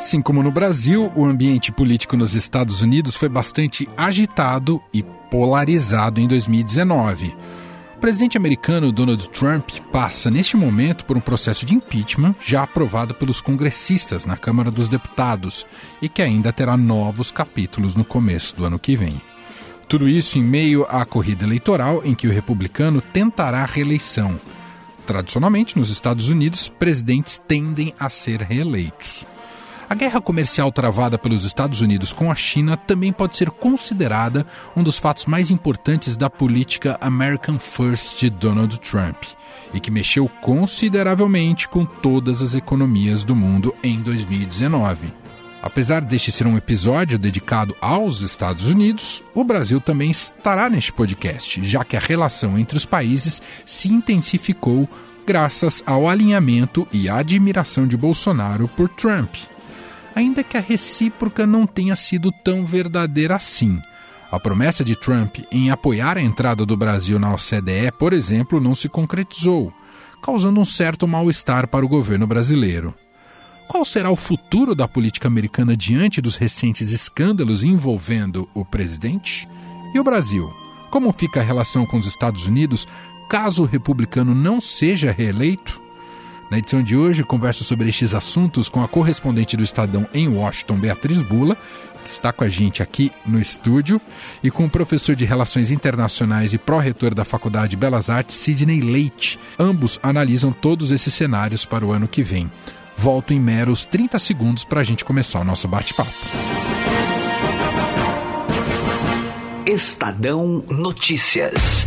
Assim como no Brasil, o ambiente político nos Estados Unidos foi bastante agitado e polarizado em 2019. O presidente americano Donald Trump passa neste momento por um processo de impeachment já aprovado pelos congressistas na Câmara dos Deputados e que ainda terá novos capítulos no começo do ano que vem. Tudo isso em meio à corrida eleitoral em que o republicano tentará a reeleição. Tradicionalmente, nos Estados Unidos, presidentes tendem a ser reeleitos. A guerra comercial travada pelos Estados Unidos com a China também pode ser considerada um dos fatos mais importantes da política American First de Donald Trump e que mexeu consideravelmente com todas as economias do mundo em 2019. Apesar deste ser um episódio dedicado aos Estados Unidos, o Brasil também estará neste podcast, já que a relação entre os países se intensificou graças ao alinhamento e admiração de Bolsonaro por Trump ainda que a recíproca não tenha sido tão verdadeira assim. A promessa de Trump em apoiar a entrada do Brasil na OCDE, por exemplo, não se concretizou, causando um certo mal-estar para o governo brasileiro. Qual será o futuro da política americana diante dos recentes escândalos envolvendo o presidente? E o Brasil? Como fica a relação com os Estados Unidos caso o republicano não seja reeleito? Na edição de hoje, converso sobre estes assuntos com a correspondente do Estadão em Washington, Beatriz Bula, que está com a gente aqui no estúdio, e com o professor de Relações Internacionais e pró-reitor da Faculdade de Belas Artes, Sidney Leite. Ambos analisam todos esses cenários para o ano que vem. Volto em meros 30 segundos para a gente começar o nosso bate-papo. Estadão Notícias.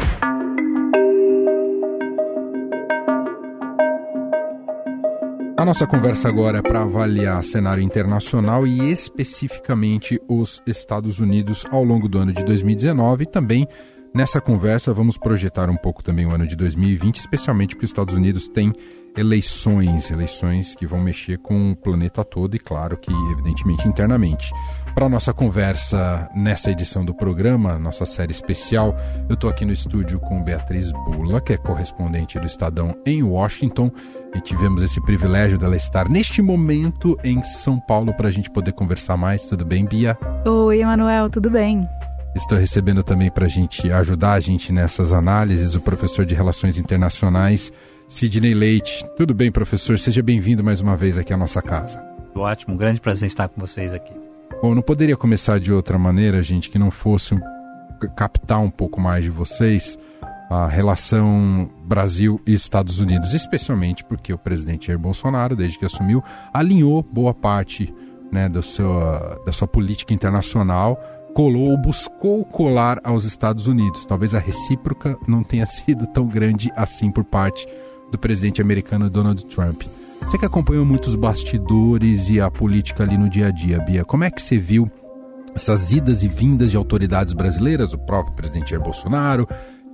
nossa conversa agora é para avaliar cenário internacional e especificamente os Estados Unidos ao longo do ano de 2019 e também nessa conversa vamos projetar um pouco também o ano de 2020, especialmente porque os Estados Unidos têm eleições, eleições que vão mexer com o planeta todo e claro que evidentemente internamente. Para nossa conversa nessa edição do programa, nossa série especial, eu estou aqui no estúdio com Beatriz Bula, que é correspondente do Estadão em Washington, e tivemos esse privilégio dela estar neste momento em São Paulo para a gente poder conversar mais. Tudo bem, Bia? Oi, Emanuel, tudo bem? Estou recebendo também para a gente ajudar a gente nessas análises o professor de Relações Internacionais, Sidney Leite. Tudo bem, professor? Seja bem-vindo mais uma vez aqui à nossa casa. Ótimo, um grande prazer estar com vocês aqui. Bom, não poderia começar de outra maneira, gente, que não fosse captar um pouco mais de vocês a relação Brasil e Estados Unidos, especialmente porque o presidente Jair Bolsonaro, desde que assumiu, alinhou boa parte né, do seu, da sua política internacional, colou ou buscou colar aos Estados Unidos. Talvez a recíproca não tenha sido tão grande assim por parte do presidente americano Donald Trump. Você que acompanhou muitos bastidores e a política ali no dia a dia, Bia, como é que você viu essas idas e vindas de autoridades brasileiras, o próprio presidente Jair Bolsonaro,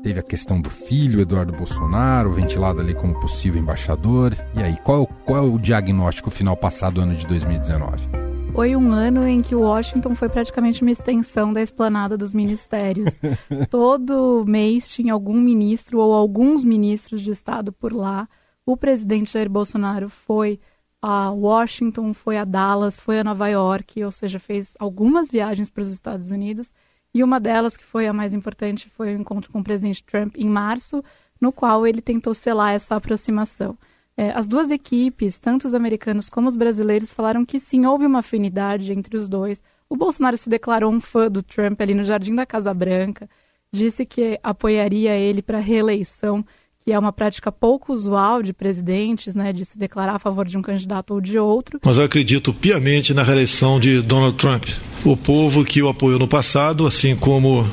teve a questão do filho Eduardo Bolsonaro, ventilado ali como possível embaixador. E aí, qual, qual é o diagnóstico final passado ano de 2019? Foi um ano em que Washington foi praticamente uma extensão da esplanada dos ministérios. Todo mês tinha algum ministro ou alguns ministros de Estado por lá. O presidente Jair Bolsonaro foi a Washington, foi a Dallas, foi a Nova York, ou seja, fez algumas viagens para os Estados Unidos. E uma delas, que foi a mais importante, foi o encontro com o presidente Trump em março, no qual ele tentou selar essa aproximação. É, as duas equipes, tanto os americanos como os brasileiros, falaram que sim, houve uma afinidade entre os dois. O Bolsonaro se declarou um fã do Trump ali no Jardim da Casa Branca, disse que apoiaria ele para reeleição que é uma prática pouco usual de presidentes, né, de se declarar a favor de um candidato ou de outro. Mas eu acredito piamente na reeleição de Donald Trump. O povo que o apoiou no passado, assim como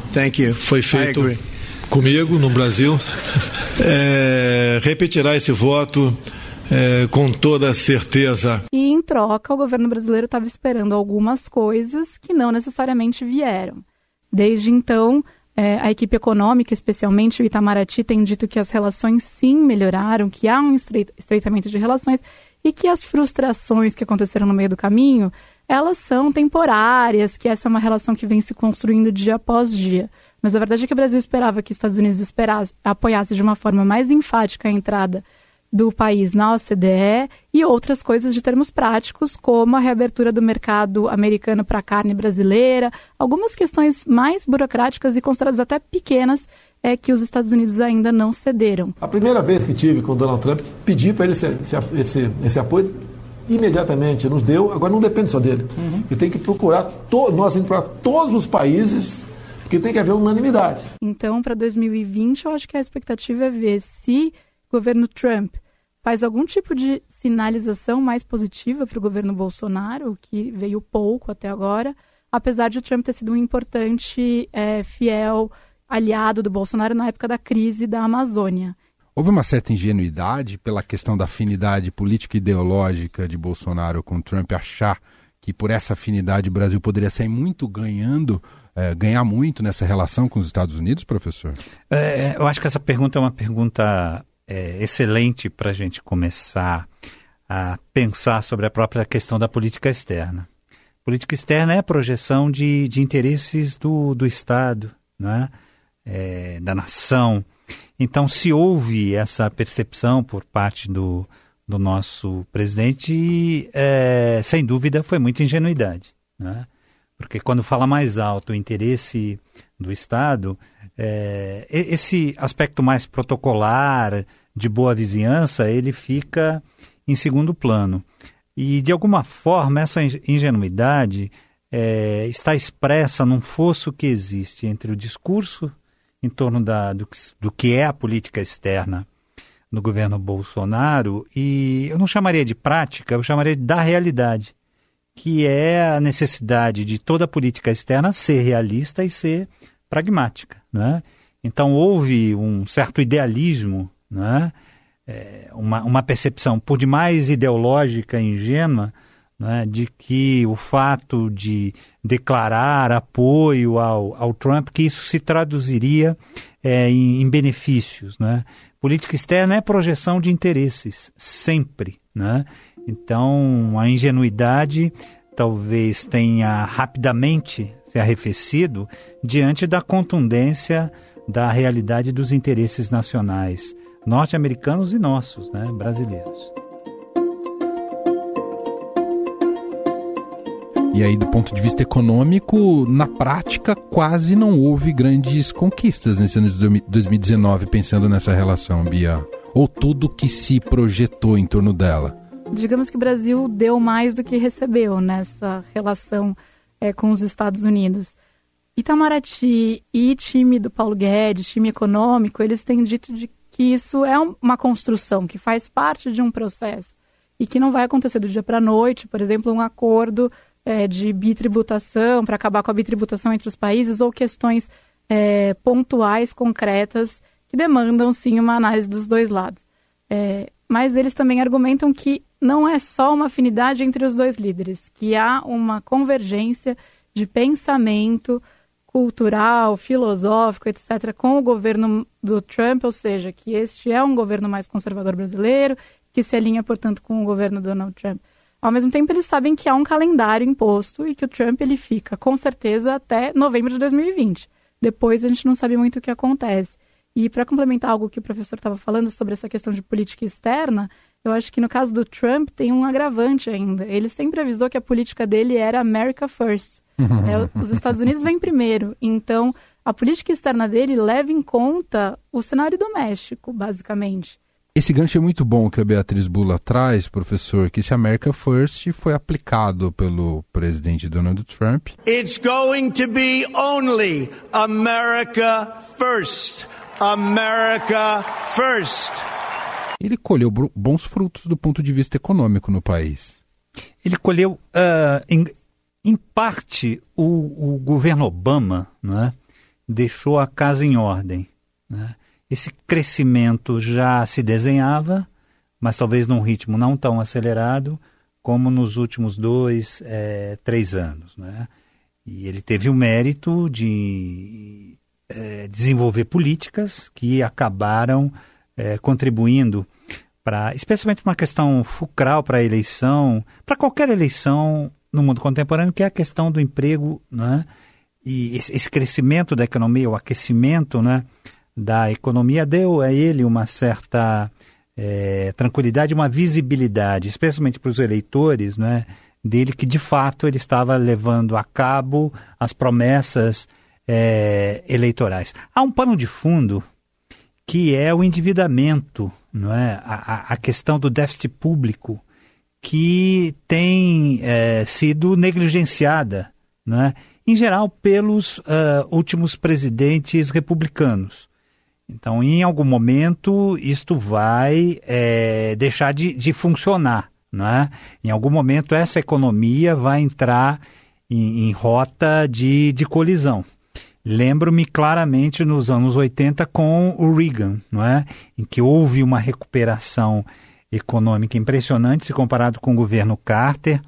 foi feito comigo no Brasil, é, repetirá esse voto é, com toda certeza. E em troca, o governo brasileiro estava esperando algumas coisas que não necessariamente vieram. Desde então, é, a equipe econômica, especialmente o Itamaraty, tem dito que as relações sim melhoraram, que há um estreitamento de relações e que as frustrações que aconteceram no meio do caminho, elas são temporárias, que essa é uma relação que vem se construindo dia após dia. Mas a verdade é que o Brasil esperava que os Estados Unidos esperasse, apoiasse de uma forma mais enfática a entrada do país na OCDE e outras coisas de termos práticos, como a reabertura do mercado americano para a carne brasileira, algumas questões mais burocráticas e consideradas até pequenas é que os Estados Unidos ainda não cederam. A primeira vez que tive com o Donald Trump, pedi para ele esse, esse, esse, apoio imediatamente, nos deu, agora não depende só dele. Uhum. E tem que procurar, to, nós temos que procurar todos os países, porque tem que haver unanimidade. Então, para 2020, eu acho que a expectativa é ver se o governo Trump faz algum tipo de sinalização mais positiva para o governo Bolsonaro, que veio pouco até agora, apesar de o Trump ter sido um importante, é, fiel aliado do Bolsonaro na época da crise da Amazônia. Houve uma certa ingenuidade pela questão da afinidade política e ideológica de Bolsonaro com Trump achar que por essa afinidade o Brasil poderia sair muito ganhando, é, ganhar muito nessa relação com os Estados Unidos, professor? É, eu acho que essa pergunta é uma pergunta é, excelente para a gente começar a pensar sobre a própria questão da política externa. Política externa é a projeção de, de interesses do, do Estado, é? É, da nação. Então, se houve essa percepção por parte do, do nosso presidente, é, sem dúvida foi muita ingenuidade. É? Porque quando fala mais alto o interesse do Estado, é, esse aspecto mais protocolar, de boa vizinhança, ele fica em segundo plano. E, de alguma forma, essa ingenuidade é, está expressa num fosso que existe entre o discurso em torno da, do, do que é a política externa no governo Bolsonaro e eu não chamaria de prática, eu chamaria da realidade, que é a necessidade de toda política externa ser realista e ser pragmática. Né? Então houve um certo idealismo né? É uma, uma percepção por demais ideológica e ingênua né, de que o fato de declarar apoio ao, ao Trump, que isso se traduziria é, em, em, benefícios. Né? Política externa é projeção de interesses, sempre. Então, a ingenuidade talvez tenha rapidamente se arrefecido diante da contundência da realidade dos interesses nacionais norte-americanos e nossos, né, brasileiros. E aí, do ponto de vista econômico, na prática, quase não houve grandes conquistas nesse ano de 2019, pensando nessa relação, Bia. Ou tudo que se projetou em torno dela? Digamos que o Brasil deu mais do que recebeu nessa relação é, com os Estados Unidos. Itamaraty e time do Paulo Guedes, time econômico, eles têm dito de que isso é uma construção que faz parte de um processo e que não vai acontecer do dia para a noite, por exemplo, um acordo é, de bitributação para acabar com a bitributação entre os países ou questões é, pontuais, concretas, que demandam sim uma análise dos dois lados. É, mas eles também argumentam que não é só uma afinidade entre os dois líderes, que há uma convergência de pensamento, cultural, filosófico, etc., com o governo do Trump, ou seja, que este é um governo mais conservador brasileiro, que se alinha, portanto, com o governo do Donald Trump. Ao mesmo tempo, eles sabem que há um calendário imposto e que o Trump ele fica, com certeza, até novembro de 2020. Depois, a gente não sabe muito o que acontece. E para complementar algo que o professor estava falando sobre essa questão de política externa, eu acho que no caso do Trump tem um agravante ainda. Ele sempre avisou que a política dele era America First. É, os Estados Unidos vêm primeiro. Então, a política externa dele leva em conta o cenário doméstico, basicamente. Esse gancho é muito bom que a Beatriz Bula traz, professor, que esse America First foi aplicado pelo presidente Donald Trump. It's going to be only America First. America First. Ele colheu bons frutos do ponto de vista econômico no país. Ele colheu uh, em, em parte, o, o governo Obama né, deixou a casa em ordem. Né? Esse crescimento já se desenhava, mas talvez num ritmo não tão acelerado como nos últimos dois, é, três anos. Né? E ele teve o mérito de é, desenvolver políticas que acabaram é, contribuindo para, especialmente uma questão fulcral para a eleição, para qualquer eleição no mundo contemporâneo, que é a questão do emprego, né? E esse, crescimento da economia, o aquecimento, né? Da economia deu a ele uma certa é, tranquilidade, uma visibilidade, especialmente para os eleitores, né? Dele que de fato ele estava levando a cabo as promessas é, eleitorais. Há um pano de fundo que é o endividamento, não é? A, a questão do déficit público que tem é, sido negligenciada, não é? em geral, pelos uh, últimos presidentes republicanos. Então, em algum momento, isto vai é, deixar de, de funcionar. É? Em algum momento, essa economia vai entrar em, em rota de, de colisão. Lembro-me claramente nos anos 80 com o Reagan, não é? em que houve uma recuperação econômica impressionante se comparado com o governo Carter.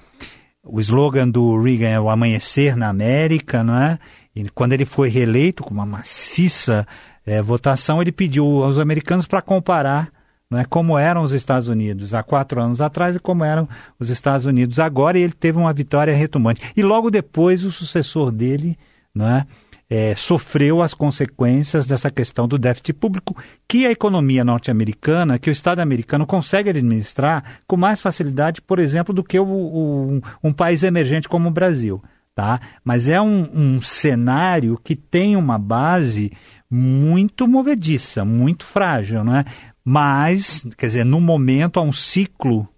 O slogan do Reagan é o amanhecer na América, não é? E quando ele foi reeleito com uma maciça é, votação, ele pediu aos americanos para comparar não é, como eram os Estados Unidos há quatro anos atrás e como eram os Estados Unidos agora, e ele teve uma vitória retumbante. E logo depois o sucessor dele, não é, é, sofreu as consequências dessa questão do déficit público que a economia norte-americana, que o Estado americano consegue administrar com mais facilidade, por exemplo, do que o, o, um país emergente como o Brasil. Tá? Mas é um, um cenário que tem uma base muito movediça, muito frágil, não é? Mas, quer dizer, no momento há um ciclo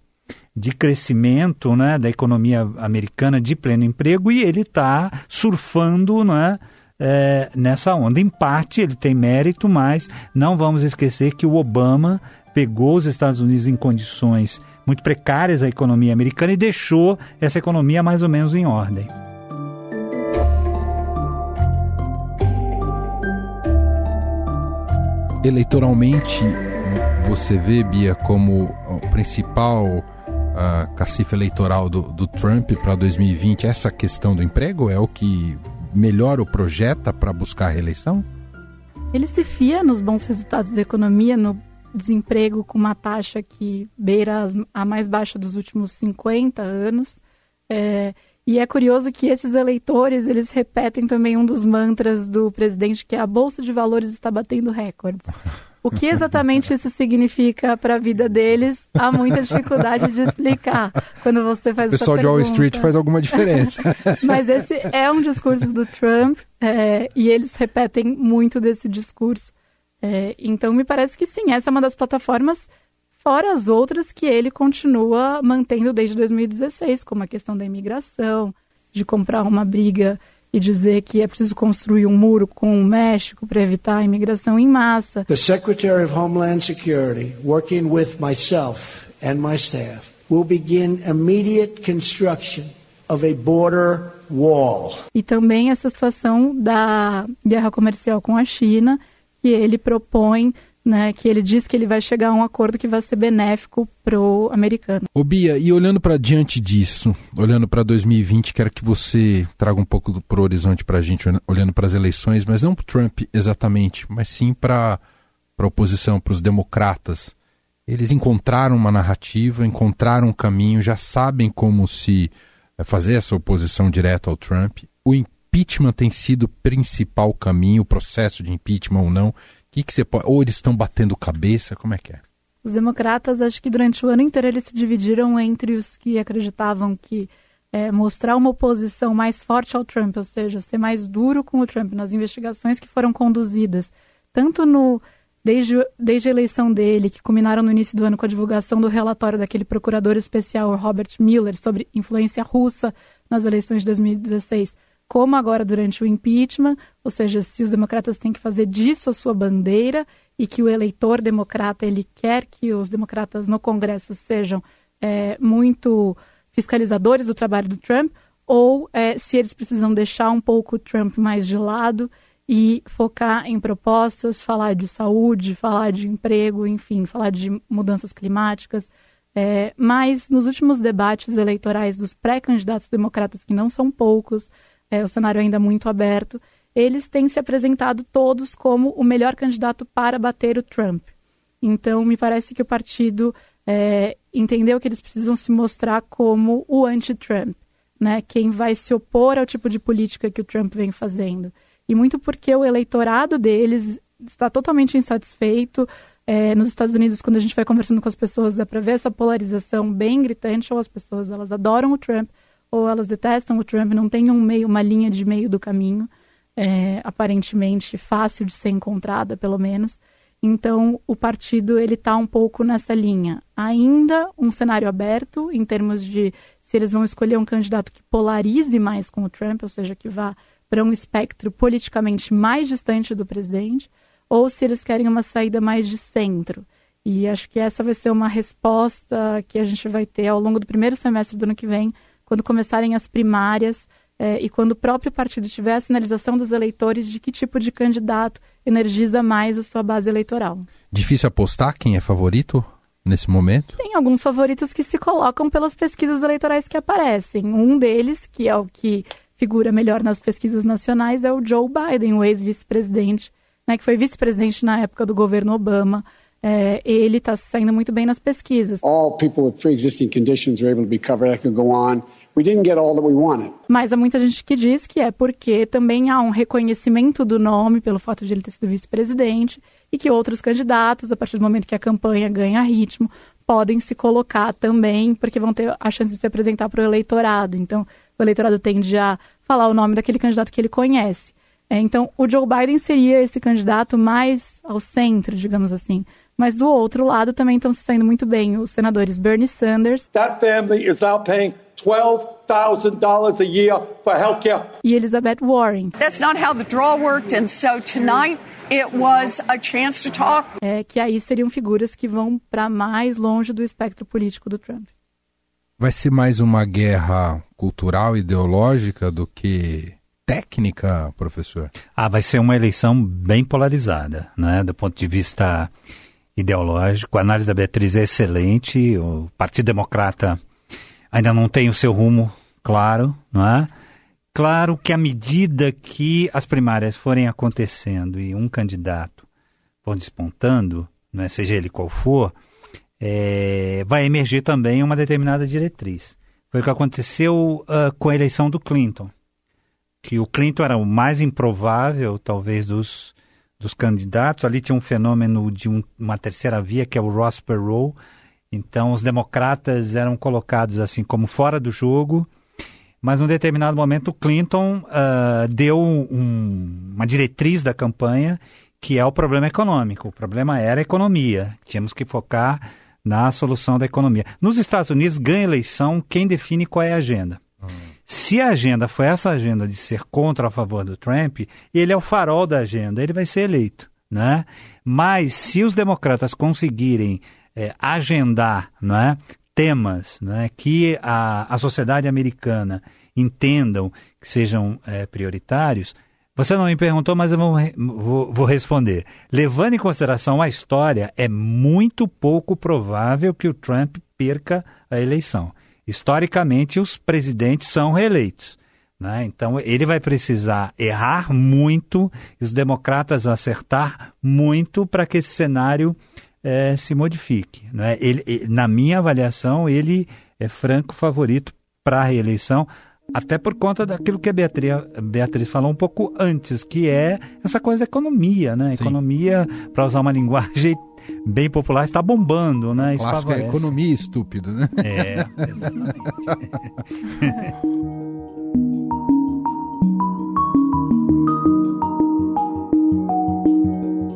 de crescimento né, da economia americana de pleno emprego e ele está surfando né, é, nessa onda. Em parte, ele tem mérito, mas não vamos esquecer que o Obama pegou os Estados Unidos em condições muito precárias a economia americana e deixou essa economia mais ou menos em ordem. Eleitoralmente, você vê, Bia, como o principal uh, cacife eleitoral do, do Trump para 2020 essa questão do emprego? É o que melhor o projeta para buscar a reeleição? Ele se fia nos bons resultados da economia, no desemprego com uma taxa que beira a mais baixa dos últimos 50 anos. É, e é curioso que esses eleitores, eles repetem também um dos mantras do presidente, que é a Bolsa de Valores está batendo recordes. O que exatamente isso significa para a vida deles, há muita dificuldade de explicar quando você faz essa pergunta. O pessoal de Wall Street faz alguma diferença. Mas esse é um discurso do Trump é, e eles repetem muito desse discurso. É, então, me parece que sim, essa é uma das plataformas, fora as outras que ele continua mantendo desde 2016, como a questão da imigração, de comprar uma briga e dizer que é preciso construir um muro com o México para evitar a imigração em massa. The Secretary of Homeland Security, working with myself and my staff, will begin immediate construction of a border wall. E também essa situação da guerra comercial com a China, que ele propõe né, que ele diz que ele vai chegar a um acordo que vai ser benéfico para o americano. Ô Bia, e olhando para diante disso, olhando para 2020, quero que você traga um pouco para o horizonte para a gente, olhando para as eleições, mas não para Trump exatamente, mas sim para a oposição, para os democratas. Eles encontraram uma narrativa, encontraram um caminho, já sabem como se eh, fazer essa oposição direta ao Trump. O impeachment tem sido o principal caminho, o processo de impeachment ou não que, que você pode. Ou eles estão batendo cabeça? Como é que é? Os democratas, acho que durante o ano inteiro eles se dividiram entre os que acreditavam que é, mostrar uma oposição mais forte ao Trump, ou seja, ser mais duro com o Trump nas investigações que foram conduzidas, tanto no desde, desde a eleição dele, que culminaram no início do ano com a divulgação do relatório daquele procurador especial, Robert Mueller, sobre influência russa nas eleições de 2016 como agora durante o impeachment, ou seja, se os democratas têm que fazer disso a sua bandeira e que o eleitor democrata ele quer que os democratas no Congresso sejam é, muito fiscalizadores do trabalho do Trump, ou é, se eles precisam deixar um pouco o Trump mais de lado e focar em propostas, falar de saúde, falar de emprego, enfim, falar de mudanças climáticas. É, mas nos últimos debates eleitorais dos pré-candidatos democratas, que não são poucos, é, o cenário ainda muito aberto, eles têm se apresentado todos como o melhor candidato para bater o Trump. Então, me parece que o partido é, entendeu que eles precisam se mostrar como o anti-Trump, né? Quem vai se opor ao tipo de política que o Trump vem fazendo. E muito porque o eleitorado deles está totalmente insatisfeito. É, nos Estados Unidos, quando a gente vai conversando com as pessoas, dá para ver essa polarização bem gritante. Ou as pessoas elas adoram o Trump, ou elas detestam o Trump. Não tem um meio, uma linha de meio do caminho, é, aparentemente fácil de ser encontrada, pelo menos. Então, o partido ele está um pouco nessa linha. Ainda um cenário aberto em termos de se eles vão escolher um candidato que polarize mais com o Trump, ou seja, que vá para um espectro politicamente mais distante do presidente, ou se eles querem uma saída mais de centro. E acho que essa vai ser uma resposta que a gente vai ter ao longo do primeiro semestre do ano que vem, quando começarem as primárias é, e quando o próprio partido tiver a sinalização dos eleitores de que tipo de candidato energiza mais a sua base eleitoral. Difícil apostar quem é favorito nesse momento? Tem alguns favoritos que se colocam pelas pesquisas eleitorais que aparecem. Um deles, que é o que figura melhor nas pesquisas nacionais, é o Joe Biden, o ex-vice-presidente, né, que foi vice-presidente na época do governo Obama. É, ele está saindo muito bem nas pesquisas. All people with pre-existing conditions are able to be covered. I could go on. We didn't get all that we wanted. Mas há muita gente que diz que é porque também há um reconhecimento do nome pelo fato de ele ter sido vice-presidente e que outros candidatos, a partir do momento que a campanha ganha ritmo, podem se colocar também, porque vão ter a chance de se apresentar para o eleitorado. Então, o eleitorado tende a falar o nome daquele candidato que ele conhece. É, então, o Joe Biden seria esse candidato mais ao centro, digamos assim. Mas do outro lado também estão se saindo muito bem os senadores Bernie Sanders. That family is now paying $12,000 a year for health care. E Elizabeth Warren. That's not how the draw worked, and so tonight It was a chance to talk. É que aí seriam figuras que vão para mais longe do espectro político do Trump. Vai ser mais uma guerra cultural, ideológica do que técnica, professor? Ah, vai ser uma eleição bem polarizada, né? Do ponto de vista ideológico. A análise da Beatriz é excelente. O Partido Democrata ainda não tem o seu rumo claro, não é? Claro que à medida que as primárias forem acontecendo e um candidato for despontando, não é, seja ele qual for, é, vai emergir também uma determinada diretriz. Foi o que aconteceu uh, com a eleição do Clinton, que o Clinton era o mais improvável, talvez, dos, dos candidatos. Ali tinha um fenômeno de um, uma terceira via, que é o Ross Perot. Então, os democratas eram colocados assim como fora do jogo mas num determinado momento Clinton uh, deu um, uma diretriz da campanha que é o problema econômico. O problema era a economia. Tínhamos que focar na solução da economia. Nos Estados Unidos, ganha eleição quem define qual é a agenda. Hum. Se a agenda foi essa agenda de ser contra a favor do Trump, ele é o farol da agenda, ele vai ser eleito. Né? Mas se os democratas conseguirem é, agendar né, temas né, que a, a sociedade americana entendam que sejam é, prioritários, você não me perguntou, mas eu vou, vou, vou, responder. Levando em consideração a história, é muito pouco provável que o Trump perca a eleição. Historicamente, os presidentes são reeleitos. Né? Então, ele vai precisar errar muito e os democratas acertar muito para que esse cenário é, se modifique. Né? Ele, ele, na minha avaliação, ele é franco favorito para a reeleição, até por conta daquilo que a Beatriz, a Beatriz falou um pouco antes, que é essa coisa da economia, né? Sim. Economia, para usar uma linguagem bem popular, está bombando, né? Isso Clássico é economia estúpido, né? É, exatamente.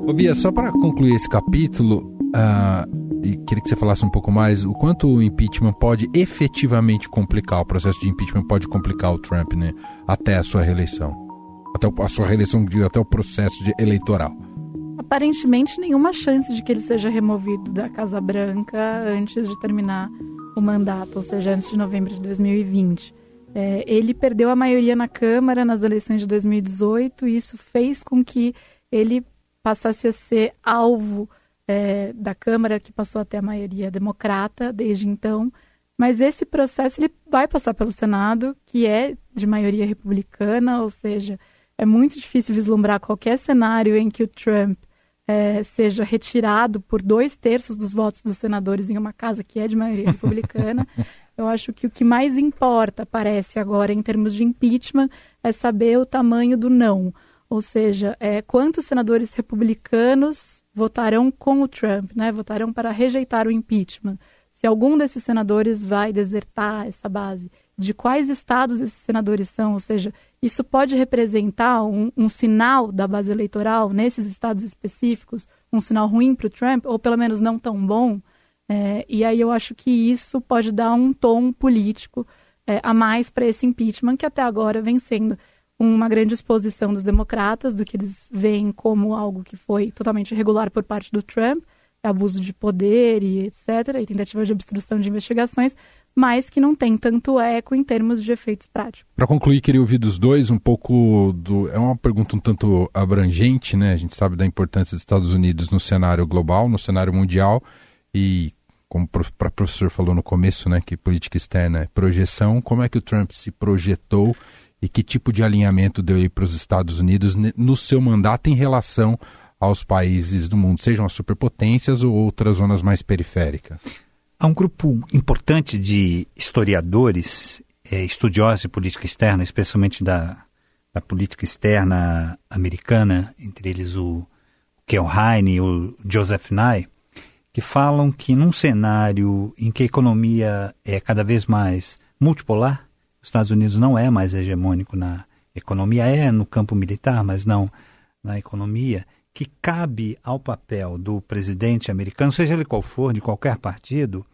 Ô Bia, só para concluir esse capítulo, uh, e queria que você falasse um pouco mais o quanto o impeachment pode efetivamente complicar, o processo de impeachment pode complicar o Trump né, até a sua reeleição. Até a sua reeleição, até o processo de eleitoral. Aparentemente, nenhuma chance de que ele seja removido da Casa Branca antes de terminar o mandato, ou seja, antes de novembro de 2020. É, ele perdeu a maioria na Câmara nas eleições de 2018 e isso fez com que ele passasse a ser alvo é, da Câmara, que passou até a maioria democrata desde então. Mas esse processo ele vai passar pelo Senado, que é de maioria republicana, ou seja, é muito difícil vislumbrar qualquer cenário em que o Trump é, seja retirado por dois terços dos votos dos senadores em uma casa que é de maioria republicana. Eu acho que o que mais importa, parece agora, em termos de impeachment, é saber o tamanho do não. Ou seja, é, quantos senadores republicanos votarão com o Trump, né? votarão para rejeitar o impeachment. Se algum desses senadores vai desertar essa base, de quais estados esses senadores são, ou seja, isso pode representar um, um sinal da base eleitoral nesses estados específicos, um sinal ruim para o Trump, ou pelo menos não tão bom. É, e aí eu acho que isso pode dar um tom político é, a mais para esse impeachment, que até agora vem sendo uma grande exposição dos democratas, do que eles veem como algo que foi totalmente irregular por parte do Trump, abuso de poder e etc., e tentativa de obstrução de investigações, mas que não tem tanto eco em termos de efeitos práticos. Para concluir, queria ouvir dos dois um pouco do. É uma pergunta um tanto abrangente, né? A gente sabe da importância dos Estados Unidos no cenário global, no cenário mundial, e como o professor falou no começo, né, que política externa é projeção, como é que o Trump se projetou e que tipo de alinhamento deu aí para os Estados Unidos no seu mandato em relação aos países do mundo, sejam as superpotências ou outras zonas mais periféricas? Há um grupo importante de historiadores, é, estudiosos de política externa, especialmente da, da política externa americana, entre eles o Kel Heine e o Joseph Nye, que falam que num cenário em que a economia é cada vez mais multipolar, os Estados Unidos não é mais hegemônico na economia, é no campo militar, mas não na economia, que cabe ao papel do presidente americano, seja ele qual for, de qualquer partido,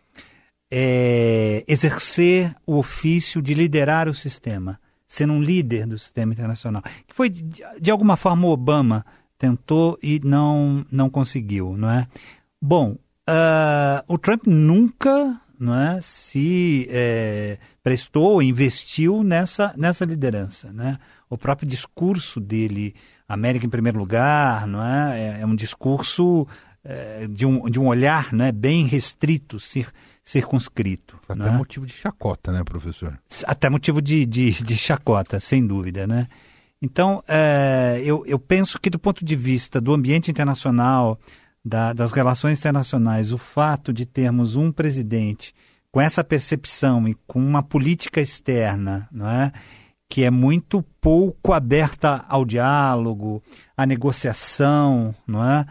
é exercer o ofício de liderar o sistema, sendo um líder do sistema internacional. Que foi, de alguma forma, Obama tentou e não, não conseguiu, não é? Bom, uh, o Trump nunca não é, se é, prestou, investiu nessa, nessa liderança. Né? O próprio discurso dele América em primeiro lugar, não é? É, é um discurso é, de, um, de um olhar né, bem restrito, cir, circunscrito. Até é? motivo de chacota, né, professor? Até motivo de, de, de chacota, sem dúvida, né? Então, é, eu, eu penso que do ponto de vista do ambiente internacional, da, das relações internacionais, o fato de termos um presidente com essa percepção e com uma política externa, não é? Que é muito pouco aberta ao diálogo, à negociação, não é?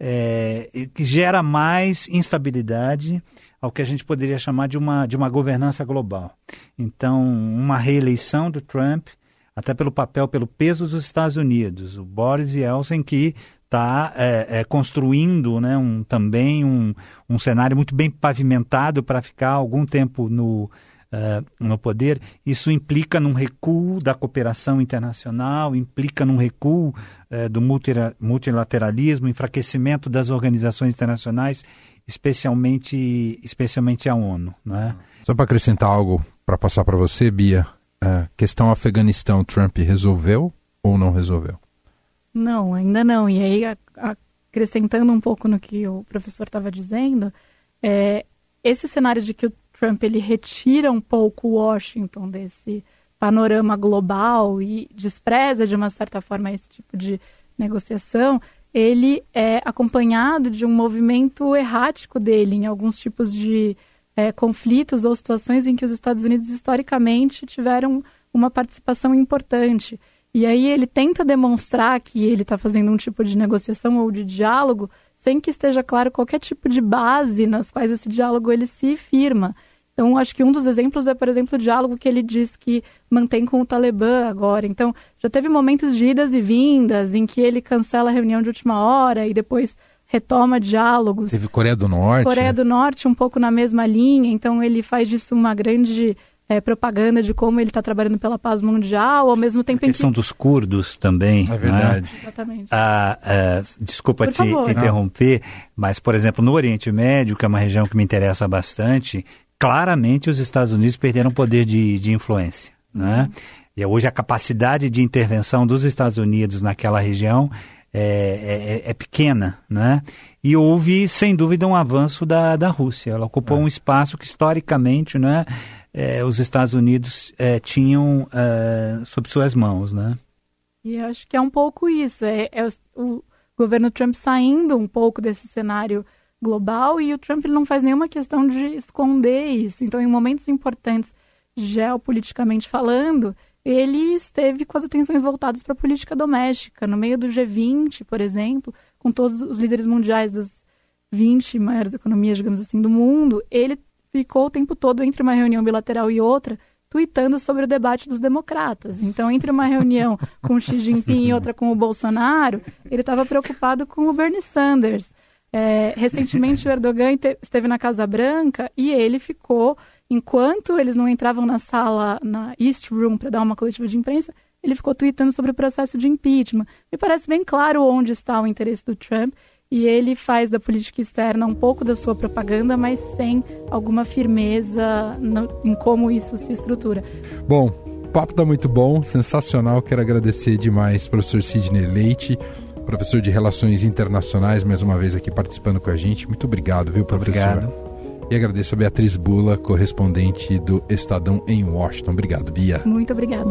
é? que gera mais instabilidade ao que a gente poderia chamar de uma, de uma governança global. Então, uma reeleição do Trump, até pelo papel, pelo peso dos Estados Unidos, o Boris Yeltsin que está é, é, construindo né, um, também um, um cenário muito bem pavimentado para ficar algum tempo no, uh, no poder, isso implica num recuo da cooperação internacional, implica num recuo uh, do multilateralismo, enfraquecimento das organizações internacionais, especialmente, especialmente a ONU. Não é? Só para acrescentar algo para passar para você, Bia, a questão Afeganistão, Trump resolveu ou não resolveu? Não, ainda não. E aí, acrescentando um pouco no que o professor estava dizendo, é, esse cenário de que o Trump ele retira um pouco Washington desse panorama global e despreza de uma certa forma esse tipo de negociação, ele é acompanhado de um movimento errático dele em alguns tipos de é, conflitos ou situações em que os Estados Unidos historicamente tiveram uma participação importante. E aí ele tenta demonstrar que ele está fazendo um tipo de negociação ou de diálogo sem que esteja claro qualquer tipo de base nas quais esse diálogo ele se firma. Então, acho que um dos exemplos é, por exemplo, o diálogo que ele diz que mantém com o Talibã agora. Então, já teve momentos de idas e vindas em que ele cancela a reunião de última hora e depois retoma diálogos. Teve Coreia do Norte. Coreia do Norte um pouco na mesma linha, então ele faz disso uma grande é, propaganda de como ele está trabalhando pela paz mundial, ao mesmo tempo a questão que... dos curdos também. É verdade. É? Exatamente. Ah, ah, desculpa te, te, interromper, mas, por exemplo, no Oriente Médio, que é uma região que me interessa bastante, claramente os Estados Unidos perderam poder de, de influência. né? E hoje a capacidade de intervenção dos Estados Unidos naquela região é, é, é, pequena, né? E houve, sem dúvida, um avanço da, da Rússia. Ela ocupou é. um espaço que, historicamente, né, é, os Estados Unidos é, tinham é, sob suas mãos, né? E acho que é um pouco isso. É, é o, o, governo Trump saindo um pouco desse cenário global e o Trump não faz nenhuma questão de esconder isso. Então, em momentos importantes, geopoliticamente falando, ele esteve com as atenções voltadas para a política doméstica. No meio do G20, por exemplo, com todos os líderes mundiais das 20 maiores economias, digamos assim, do mundo, ele ficou o tempo todo entre uma reunião bilateral e outra, tweetando sobre o debate dos democratas. Então, entre uma reunião com o Xi Jinping e outra com o Bolsonaro, ele estava preocupado com o Bernie Sanders. É, recentemente, o Erdogan esteve na Casa Branca e ele ficou enquanto eles não entravam na sala, na East Room, para dar uma coletiva de imprensa, ele ficou tweetando sobre o processo de impeachment. Me parece bem claro onde está o interesse do Trump e ele faz da política externa um pouco da sua propaganda, mas sem alguma firmeza no, em como isso se estrutura. Bom, o papo está muito bom, sensacional. Quero agradecer demais, professor Sidney Leite, professor de Relações Internacionais, mais uma vez aqui participando com a gente. Muito obrigado, viu, professor? Obrigado. E agradeço a Beatriz Bula, correspondente do Estadão em Washington. Obrigado, Bia. Muito obrigada.